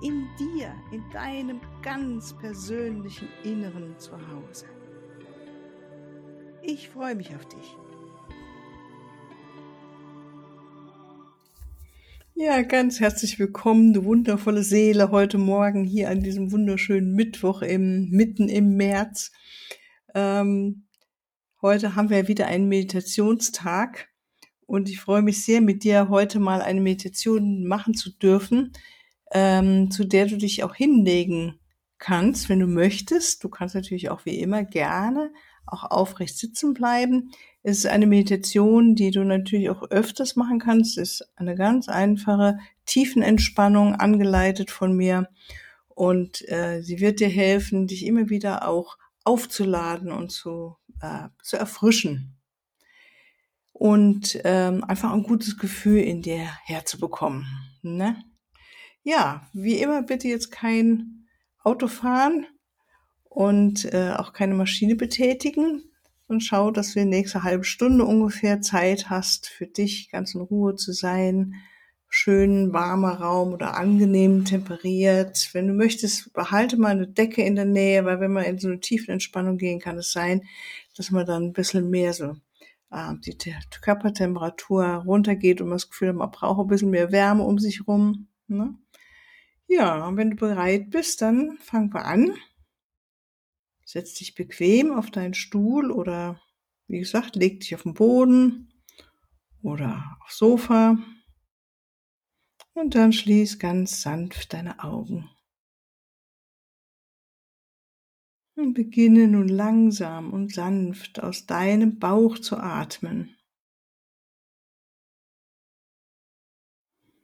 In dir, in deinem ganz persönlichen Inneren zu Hause. Ich freue mich auf dich. Ja, ganz herzlich willkommen, du wundervolle Seele, heute Morgen hier an diesem wunderschönen Mittwoch im, mitten im März. Ähm, Heute haben wir wieder einen Meditationstag und ich freue mich sehr, mit dir heute mal eine Meditation machen zu dürfen, ähm, zu der du dich auch hinlegen kannst, wenn du möchtest. Du kannst natürlich auch wie immer gerne auch aufrecht sitzen bleiben. Es ist eine Meditation, die du natürlich auch öfters machen kannst. Es ist eine ganz einfache Tiefenentspannung, angeleitet von mir. Und äh, sie wird dir helfen, dich immer wieder auch aufzuladen und zu äh, zu erfrischen und ähm, einfach ein gutes Gefühl in dir herzubekommen. Ne? Ja, wie immer bitte jetzt kein Auto fahren und äh, auch keine Maschine betätigen und schau, dass du die nächste halbe Stunde ungefähr Zeit hast, für dich ganz in Ruhe zu sein, schön warmer Raum oder angenehm temperiert. Wenn du möchtest, behalte mal eine Decke in der Nähe, weil wenn man in so eine tiefe Entspannung gehen, kann es sein, dass man dann ein bisschen mehr so äh, die Körpertemperatur runtergeht und man das Gefühl hat, man braucht ein bisschen mehr Wärme um sich rum. Ne? Ja, und wenn du bereit bist, dann fangen wir an. Setz dich bequem auf deinen Stuhl oder wie gesagt, leg dich auf den Boden oder aufs Sofa und dann schließ ganz sanft deine Augen. Und beginne nun langsam und sanft aus deinem Bauch zu atmen.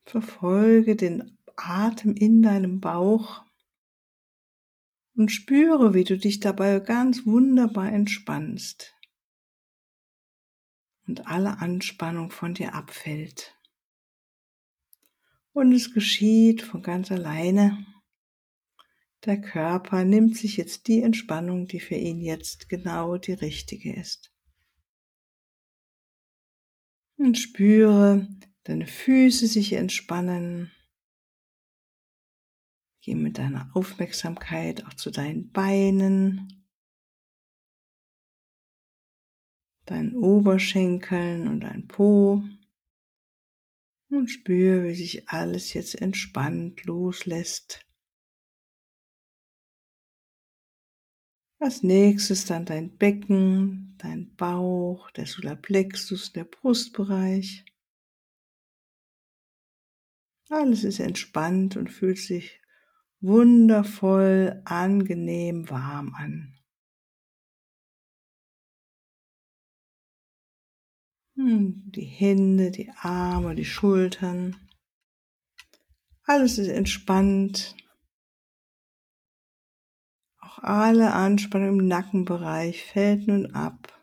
Verfolge den Atem in deinem Bauch und spüre, wie du dich dabei ganz wunderbar entspannst und alle Anspannung von dir abfällt. Und es geschieht von ganz alleine. Der Körper nimmt sich jetzt die Entspannung, die für ihn jetzt genau die richtige ist. Und spüre deine Füße sich entspannen. Geh mit deiner Aufmerksamkeit auch zu deinen Beinen, deinen Oberschenkeln und dein Po und spüre, wie sich alles jetzt entspannt loslässt. Als nächstes dann dein Becken, dein Bauch, der Solarplexus, der Brustbereich. Alles ist entspannt und fühlt sich wundervoll, angenehm warm an. Hm, die Hände, die Arme, die Schultern. Alles ist entspannt. Auch alle Anspannung im Nackenbereich fällt nun ab.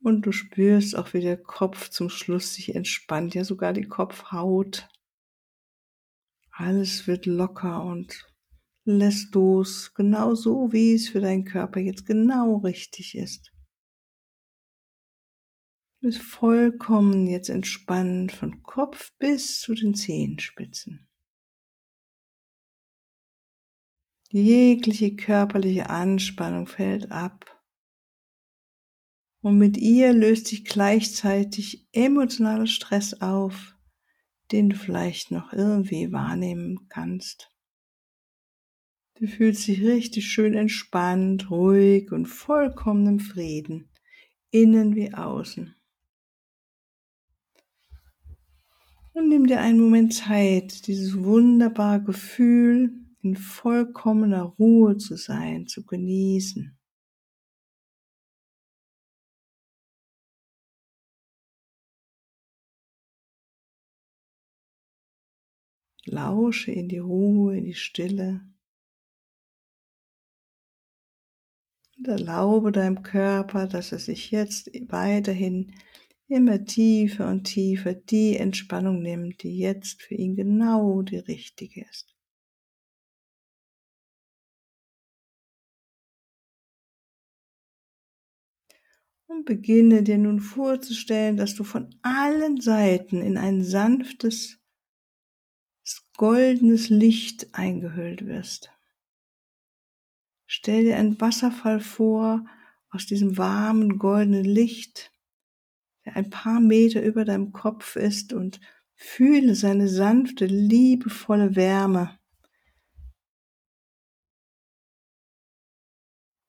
Und du spürst auch, wie der Kopf zum Schluss sich entspannt, ja sogar die Kopfhaut. Alles wird locker und lässt los, genau so, wie es für deinen Körper jetzt genau richtig ist. Du bist vollkommen jetzt entspannt von Kopf bis zu den Zehenspitzen. Jegliche körperliche Anspannung fällt ab. Und mit ihr löst sich gleichzeitig emotionaler Stress auf, den du vielleicht noch irgendwie wahrnehmen kannst. Du fühlst dich richtig schön entspannt, ruhig und vollkommen im Frieden, innen wie außen. Und nimm dir einen Moment Zeit, dieses wunderbare Gefühl in vollkommener Ruhe zu sein, zu genießen. Lausche in die Ruhe, in die Stille. Und erlaube deinem Körper, dass er sich jetzt weiterhin immer tiefer und tiefer die Entspannung nimmt, die jetzt für ihn genau die richtige ist. Und beginne dir nun vorzustellen, dass du von allen Seiten in ein sanftes, goldenes Licht eingehüllt wirst. Stell dir einen Wasserfall vor aus diesem warmen, goldenen Licht, der ein paar Meter über deinem Kopf ist und fühle seine sanfte, liebevolle Wärme,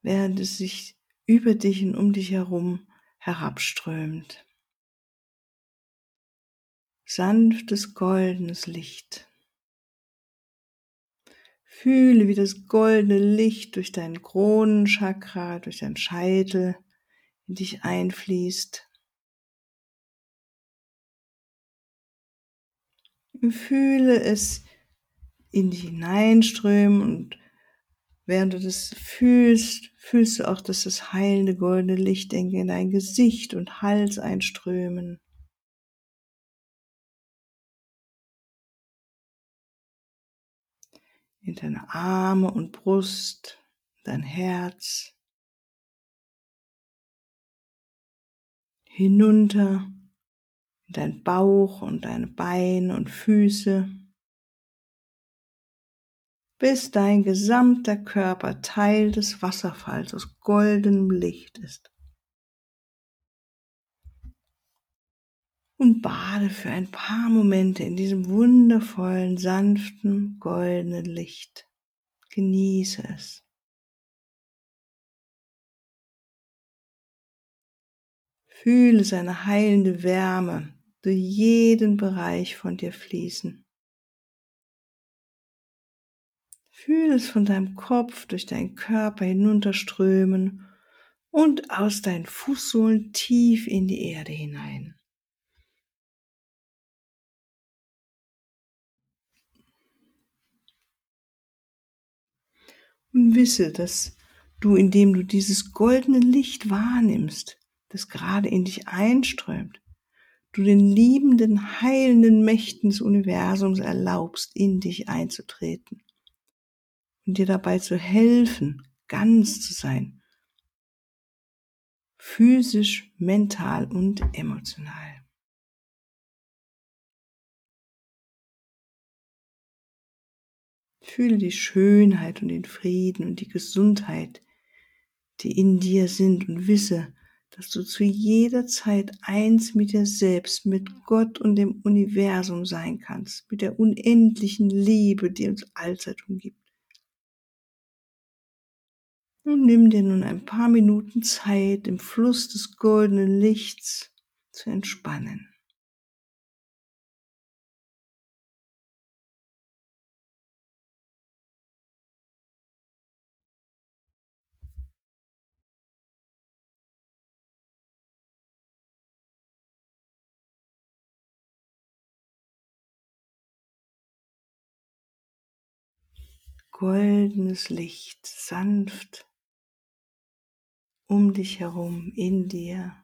während es sich über dich und um dich herum herabströmt. Sanftes goldenes Licht. Fühle, wie das goldene Licht durch dein Kronenchakra, durch deinen Scheitel in dich einfließt. Fühle es in dich hineinströmen und während du das fühlst, fühlst du auch, dass das heilende goldene Licht in dein Gesicht und Hals einströmen. In deine Arme und Brust, dein Herz. Hinunter in dein Bauch und deine Beine und Füße, bis dein gesamter Körper Teil des Wasserfalls aus goldenem Licht ist. Und bade für ein paar Momente in diesem wundervollen, sanften, goldenen Licht. Genieße es. Fühle seine heilende Wärme durch jeden Bereich von dir fließen. Fühle es von deinem Kopf durch deinen Körper hinunterströmen und aus deinen Fußsohlen tief in die Erde hinein. Und wisse, dass du, indem du dieses goldene Licht wahrnimmst, das gerade in dich einströmt, du den liebenden, heilenden Mächten des Universums erlaubst, in dich einzutreten und dir dabei zu helfen, ganz zu sein, physisch, mental und emotional. Fühle die Schönheit und den Frieden und die Gesundheit, die in dir sind und wisse, dass du zu jeder Zeit eins mit dir selbst, mit Gott und dem Universum sein kannst, mit der unendlichen Liebe, die uns allzeit umgibt. Und nimm dir nun ein paar Minuten Zeit, im Fluss des goldenen Lichts zu entspannen. Goldenes Licht, sanft um dich herum, in dir.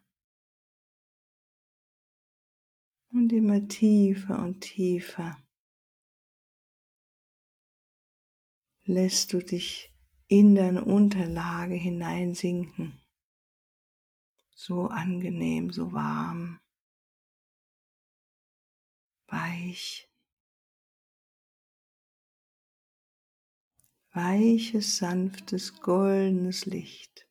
Und immer tiefer und tiefer lässt du dich in deine Unterlage hineinsinken. So angenehm, so warm, weich. Weiches, sanftes, goldenes Licht.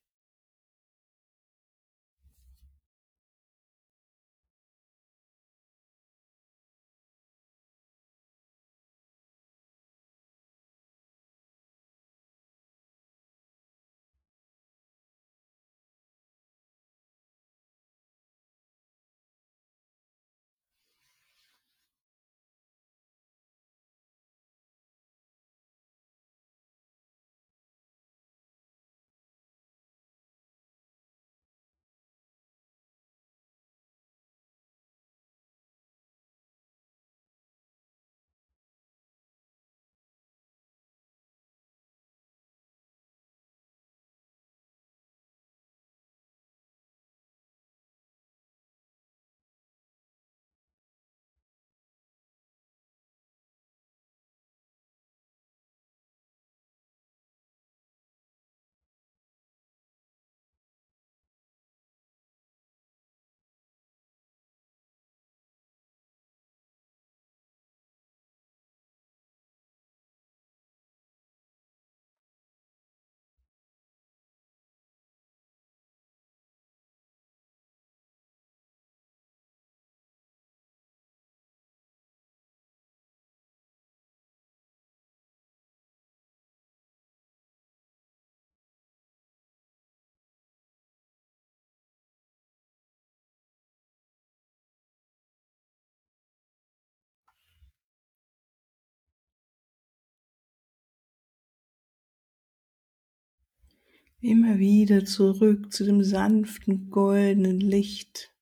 Immer wieder zurück zu dem sanften goldenen Licht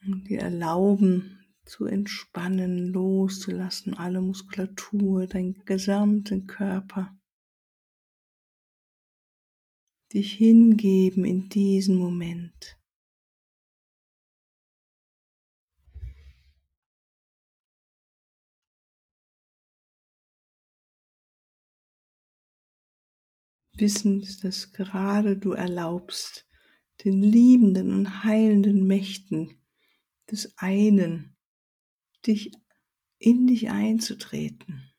und dir erlauben zu entspannen, loszulassen, alle Muskulatur, deinen gesamten Körper. Dich hingeben in diesen Moment. Wissend, dass gerade du erlaubst, den liebenden und heilenden Mächten des einen, dich in dich einzutreten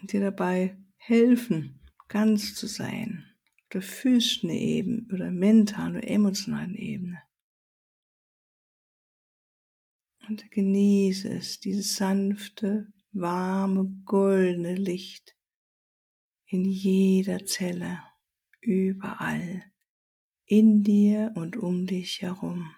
und dir dabei helfen, ganz zu sein, auf der physischen Ebene oder mentalen oder emotionalen Ebene. Und genieße es, dieses sanfte, warme, goldene Licht in jeder Zelle, überall, in dir und um dich herum.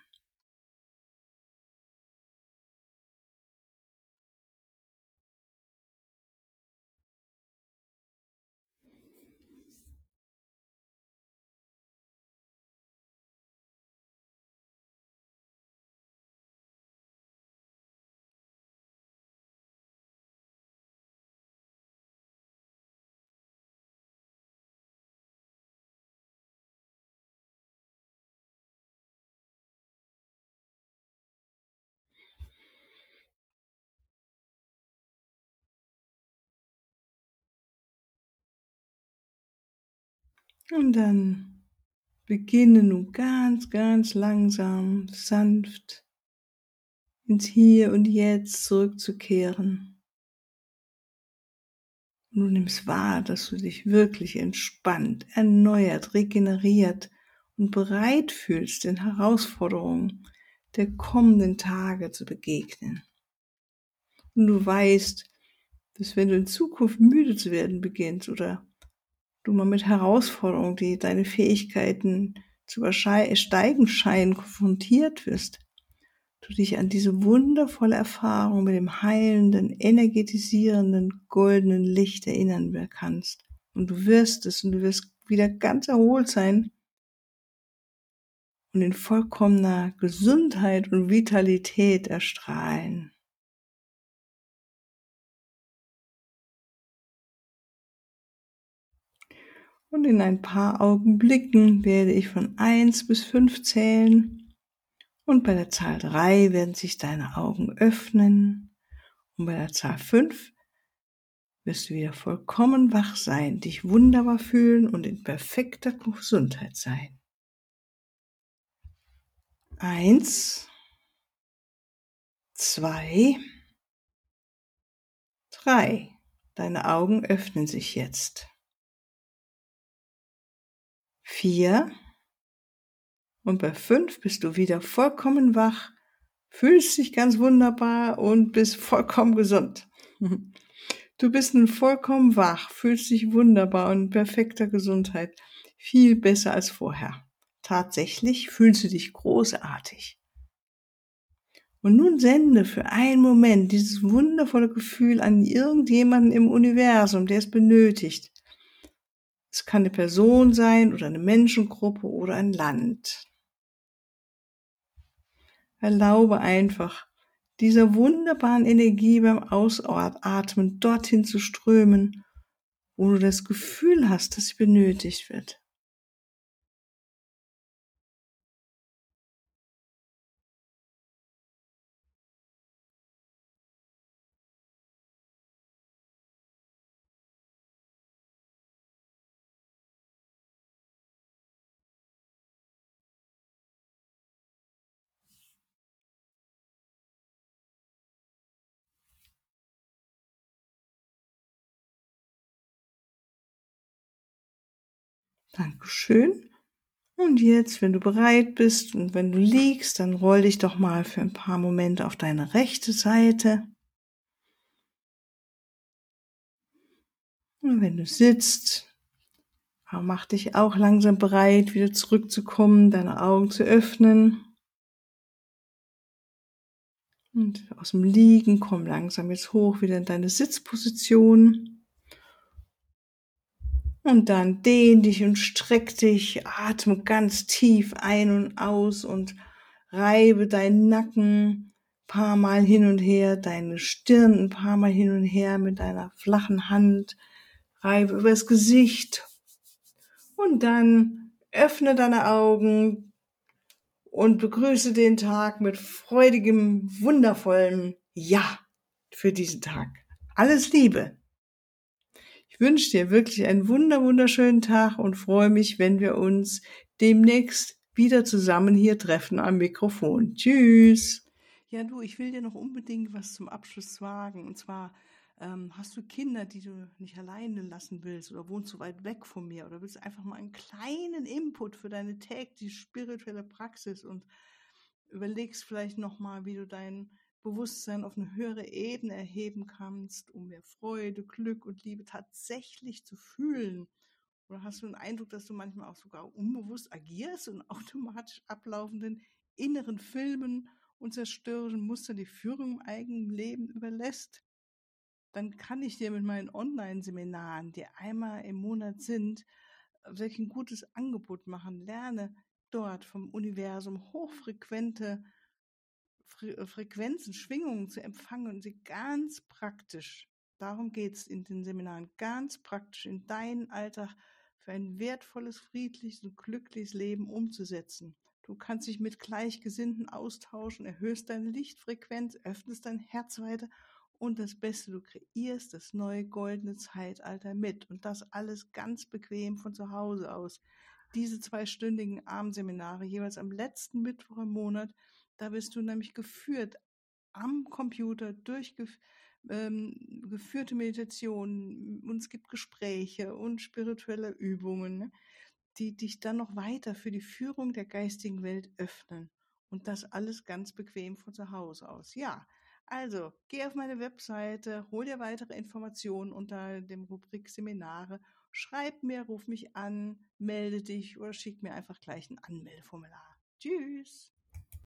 Und dann beginne nun ganz, ganz langsam, sanft ins Hier und Jetzt zurückzukehren. Und du nimmst wahr, dass du dich wirklich entspannt, erneuert, regeneriert und bereit fühlst, den Herausforderungen der kommenden Tage zu begegnen. Und du weißt, dass wenn du in Zukunft müde zu werden beginnst oder du mal mit Herausforderungen, die deine Fähigkeiten zu übersteigen scheinen, konfrontiert wirst, du dich an diese wundervolle Erfahrung mit dem heilenden, energetisierenden, goldenen Licht erinnern kannst. Und du wirst es und du wirst wieder ganz erholt sein und in vollkommener Gesundheit und Vitalität erstrahlen. Und in ein paar Augenblicken werde ich von eins bis fünf zählen. Und bei der Zahl drei werden sich deine Augen öffnen. Und bei der Zahl fünf wirst du wieder vollkommen wach sein, dich wunderbar fühlen und in perfekter Gesundheit sein. Eins, zwei, drei. Deine Augen öffnen sich jetzt vier und bei fünf bist du wieder vollkommen wach, fühlst dich ganz wunderbar und bist vollkommen gesund. Du bist nun vollkommen wach, fühlst dich wunderbar und in perfekter Gesundheit, viel besser als vorher. Tatsächlich fühlst du dich großartig. Und nun sende für einen Moment dieses wundervolle Gefühl an irgendjemanden im Universum, der es benötigt. Es kann eine Person sein oder eine Menschengruppe oder ein Land. Erlaube einfach, dieser wunderbaren Energie beim Ausatmen dorthin zu strömen, wo du das Gefühl hast, dass sie benötigt wird. Dankeschön. Und jetzt, wenn du bereit bist und wenn du liegst, dann roll dich doch mal für ein paar Momente auf deine rechte Seite. Und wenn du sitzt, mach dich auch langsam bereit, wieder zurückzukommen, deine Augen zu öffnen. Und aus dem Liegen komm langsam jetzt hoch wieder in deine Sitzposition. Und dann dehn dich und streck dich, atme ganz tief ein und aus und reibe deinen Nacken paar Mal hin und her, deine Stirn ein paar Mal hin und her mit deiner flachen Hand, reibe übers Gesicht und dann öffne deine Augen und begrüße den Tag mit freudigem, wundervollen Ja für diesen Tag. Alles Liebe! Wünsche dir wirklich einen wunder, wunderschönen Tag und freue mich, wenn wir uns demnächst wieder zusammen hier treffen am Mikrofon. Tschüss! Ja, du, ich will dir noch unbedingt was zum Abschluss sagen. Und zwar ähm, hast du Kinder, die du nicht alleine lassen willst oder wohnst du weit weg von mir oder willst einfach mal einen kleinen Input für deine tägliche spirituelle Praxis und überlegst vielleicht nochmal, wie du dein Bewusstsein auf eine höhere Ebene erheben kannst, um mehr Freude, Glück und Liebe tatsächlich zu fühlen. Oder hast du den Eindruck, dass du manchmal auch sogar unbewusst agierst und automatisch ablaufenden inneren Filmen und zerstörerischen Muster die Führung im eigenen Leben überlässt? Dann kann ich dir mit meinen Online-Seminaren, die einmal im Monat sind, wirklich ein gutes Angebot machen. Lerne dort vom Universum hochfrequente Fre Frequenzen, Schwingungen zu empfangen und sie ganz praktisch, darum geht's in den Seminaren, ganz praktisch in deinen Alltag für ein wertvolles, friedliches und glückliches Leben umzusetzen. Du kannst dich mit Gleichgesinnten austauschen, erhöhst deine Lichtfrequenz, öffnest dein Herz weiter und das Beste, du kreierst das neue goldene Zeitalter mit und das alles ganz bequem von zu Hause aus. Diese zweistündigen Abendseminare jeweils am letzten Mittwoch im Monat, da bist du nämlich geführt am Computer durch ähm, geführte Meditationen und es gibt Gespräche und spirituelle Übungen, ne, die dich dann noch weiter für die Führung der geistigen Welt öffnen. Und das alles ganz bequem von zu Hause aus. Ja, also geh auf meine Webseite, hol dir weitere Informationen unter dem Rubrik Seminare, schreib mir, ruf mich an, melde dich oder schick mir einfach gleich ein Anmeldeformular. Tschüss!